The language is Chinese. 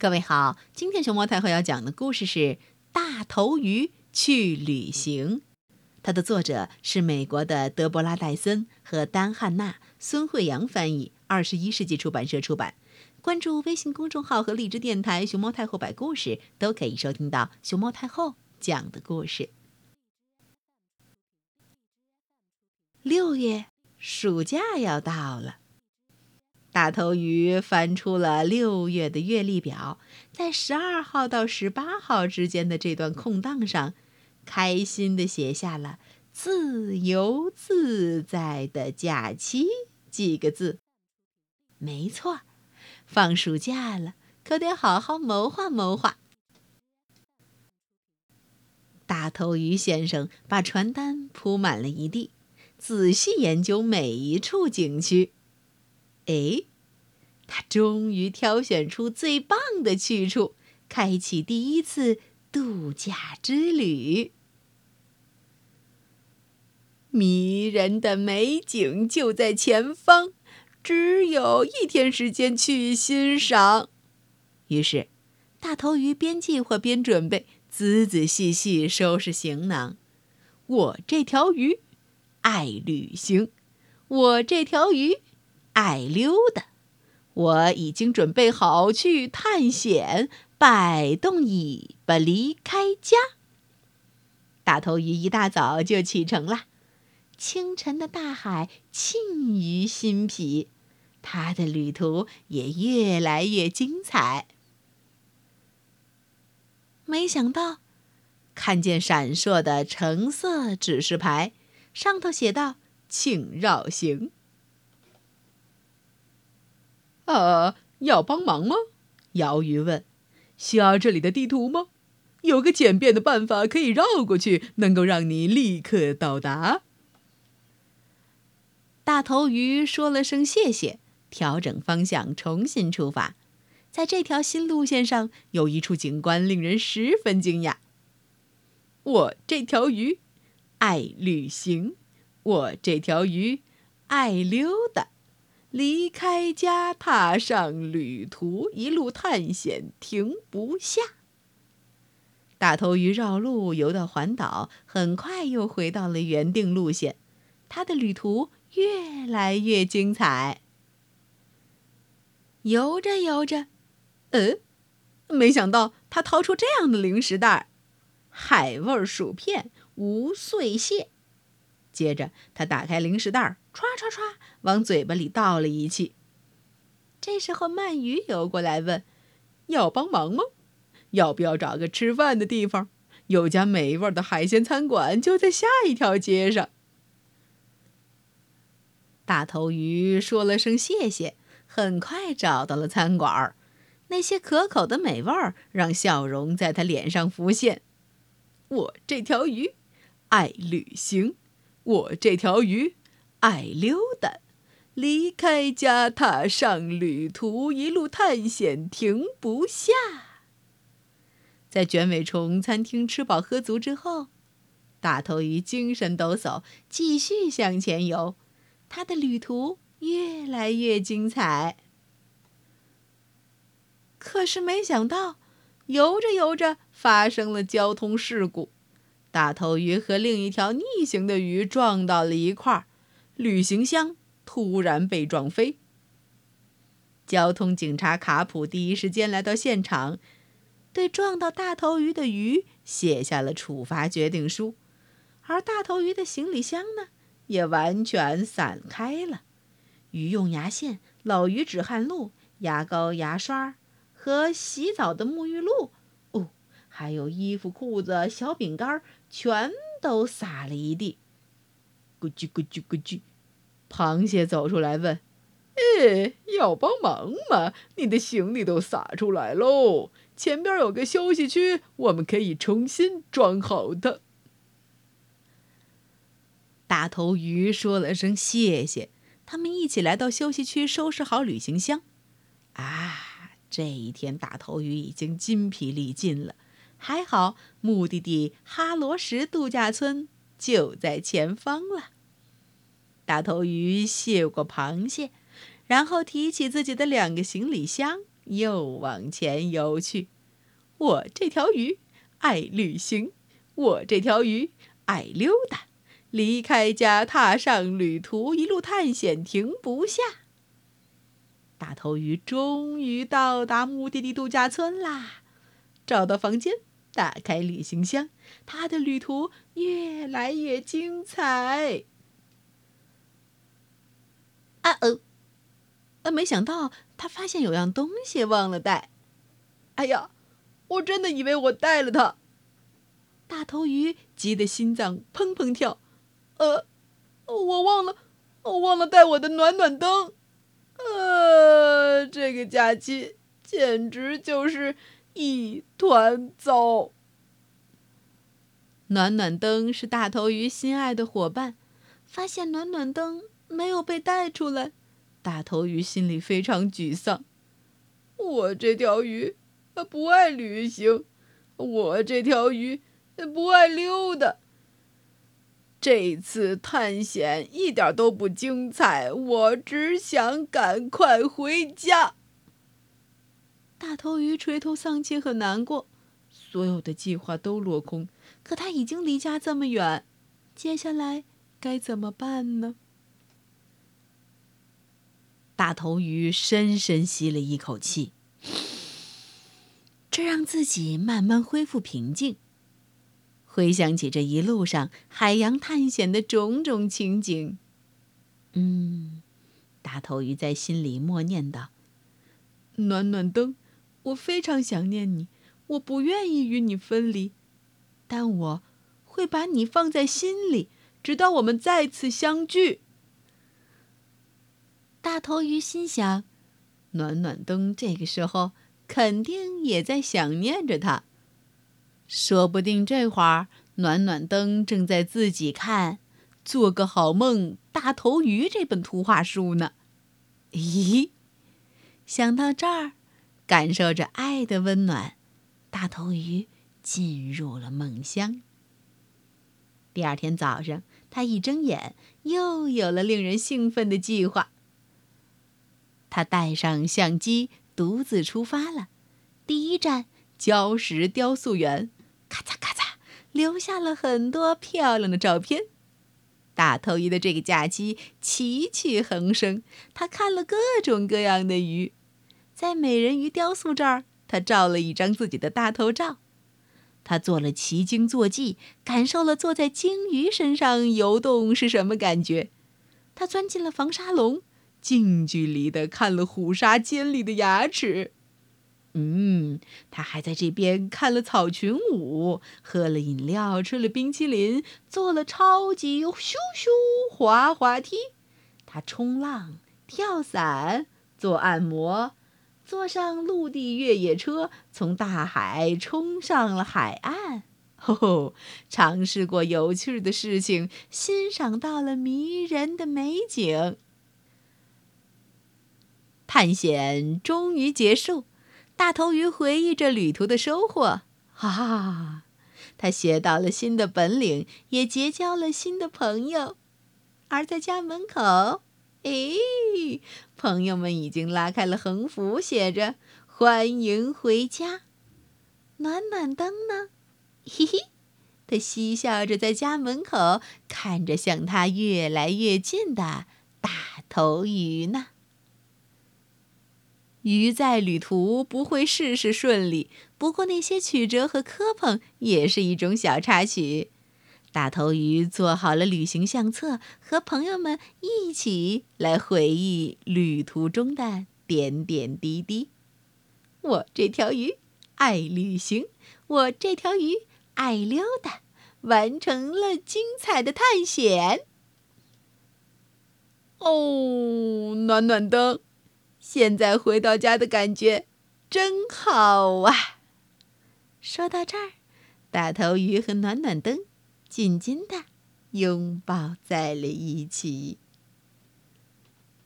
各位好，今天熊猫太后要讲的故事是《大头鱼去旅行》，它的作者是美国的德伯拉·戴森和丹·汉娜，孙慧阳翻译，二十一世纪出版社出版。关注微信公众号和荔枝电台“熊猫太后摆故事”，都可以收听到熊猫太后讲的故事。六月，暑假要到了。大头鱼翻出了六月的月历表，在十二号到十八号之间的这段空档上，开心地写下了“自由自在的假期”几个字。没错，放暑假了，可得好好谋划谋划。大头鱼先生把传单铺满了一地，仔细研究每一处景区。哎，他终于挑选出最棒的去处，开启第一次度假之旅。迷人的美景就在前方，只有一天时间去欣赏。于是，大头鱼边计划边准备，仔仔细细收拾行囊。我这条鱼爱旅行，我这条鱼。爱溜达，我已经准备好去探险，摆动尾巴离开家。大头鱼一大早就启程了，清晨的大海沁于心脾，他的旅途也越来越精彩。没想到，看见闪烁的橙色指示牌，上头写道：“请绕行。”呃，要帮忙吗？鳐鱼问。需要这里的地图吗？有个简便的办法可以绕过去，能够让你立刻到达。大头鱼说了声谢谢，调整方向，重新出发。在这条新路线上，有一处景观令人十分惊讶。我这条鱼爱旅行，我这条鱼爱溜达。离开家，踏上旅途，一路探险，停不下。大头鱼绕路游到环岛，很快又回到了原定路线。他的旅途越来越精彩。游着游着，嗯，没想到他掏出这样的零食袋儿：海味薯片，无碎蟹。接着，他打开零食袋儿，唰唰唰往嘴巴里倒了一气。这时候，鳗鱼游过来问：“要帮忙吗？要不要找个吃饭的地方？有家美味的海鲜餐馆就在下一条街上。”大头鱼说了声谢谢，很快找到了餐馆。那些可口的美味让笑容在他脸上浮现。我这条鱼爱旅行。我这条鱼爱溜达，离开家，踏上旅途，一路探险，停不下。在卷尾虫餐厅吃饱喝足之后，大头鱼精神抖擞，继续向前游。他的旅途越来越精彩。可是没想到，游着游着，发生了交通事故。大头鱼和另一条逆行的鱼撞到了一块儿，旅行箱突然被撞飞。交通警察卡普第一时间来到现场，对撞到大头鱼的鱼写下了处罚决定书，而大头鱼的行李箱呢，也完全散开了。鱼用牙线、老鱼止汗露、牙膏、牙刷和洗澡的沐浴露。哦还有衣服、裤子、小饼干，全都撒了一地。咕叽咕叽咕叽，螃蟹走出来问：“哎，要帮忙吗？你的行李都洒出来喽！前边有个休息区，我们可以重新装好它。”大头鱼说了声谢谢，他们一起来到休息区，收拾好旅行箱。啊，这一天大头鱼已经筋疲力尽了。还好，目的地哈罗什度假村就在前方了。大头鱼谢过螃蟹，然后提起自己的两个行李箱，又往前游去。我这条鱼爱旅行，我这条鱼爱溜达，离开家踏上旅途，一路探险停不下。大头鱼终于到达目的地度假村啦！找到房间，打开旅行箱，他的旅途越来越精彩。啊哦！呃，没想到他发现有样东西忘了带。哎呀，我真的以为我带了它。大头鱼急得心脏砰砰跳。呃，我忘了，我忘了带我的暖暖灯。呃，这个假期简直就是一团糟。暖暖灯是大头鱼心爱的伙伴，发现暖暖灯没有被带出来，大头鱼心里非常沮丧。我这条鱼不爱旅行，我这条鱼不爱溜达。这次探险一点都不精彩，我只想赶快回家。大头鱼垂头丧气，很难过，所有的计划都落空。可他已经离家这么远，接下来该怎么办呢？大头鱼深深吸了一口气，这让自己慢慢恢复平静。回想起这一路上海洋探险的种种情景，嗯，大头鱼在心里默念道：“暖暖灯，我非常想念你，我不愿意与你分离，但我会把你放在心里，直到我们再次相聚。”大头鱼心想：“暖暖灯这个时候肯定也在想念着他。”说不定这会儿暖暖灯正在自己看《做个好梦，大头鱼》这本图画书呢。咦，想到这儿，感受着爱的温暖，大头鱼进入了梦乡。第二天早上，他一睁眼，又有了令人兴奋的计划。他带上相机，独自出发了。第一站，礁石雕塑园。咔嚓咔嚓，留下了很多漂亮的照片。大头鱼的这个假期奇趣横生，他看了各种各样的鱼。在美人鱼雕塑这儿，他照了一张自己的大头照。他做了奇鲸坐骑，感受了坐在鲸鱼身上游动是什么感觉。他钻进了防沙笼，近距离的看了虎鲨尖利的牙齿。嗯，他还在这边看了草裙舞，喝了饮料，吃了冰淇淋，做了超级咻咻滑滑梯。他冲浪、跳伞、做按摩，坐上陆地越野车，从大海冲上了海岸。吼哦，尝试过有趣的事情，欣赏到了迷人的美景。探险终于结束。大头鱼回忆着旅途的收获，哈哈，他学到了新的本领，也结交了新的朋友。而在家门口，诶，朋友们已经拉开了横幅，写着“欢迎回家”。暖暖灯呢？嘿嘿，他嬉笑着在家门口看着向他越来越近的大头鱼呢。鱼在旅途不会事事顺利，不过那些曲折和磕碰也是一种小插曲。大头鱼做好了旅行相册，和朋友们一起来回忆旅途中的点点滴滴。我这条鱼爱旅行，我这条鱼爱溜达，完成了精彩的探险。哦，暖暖灯。现在回到家的感觉真好啊！说到这儿，大头鱼和暖暖灯紧紧的拥抱在了一起。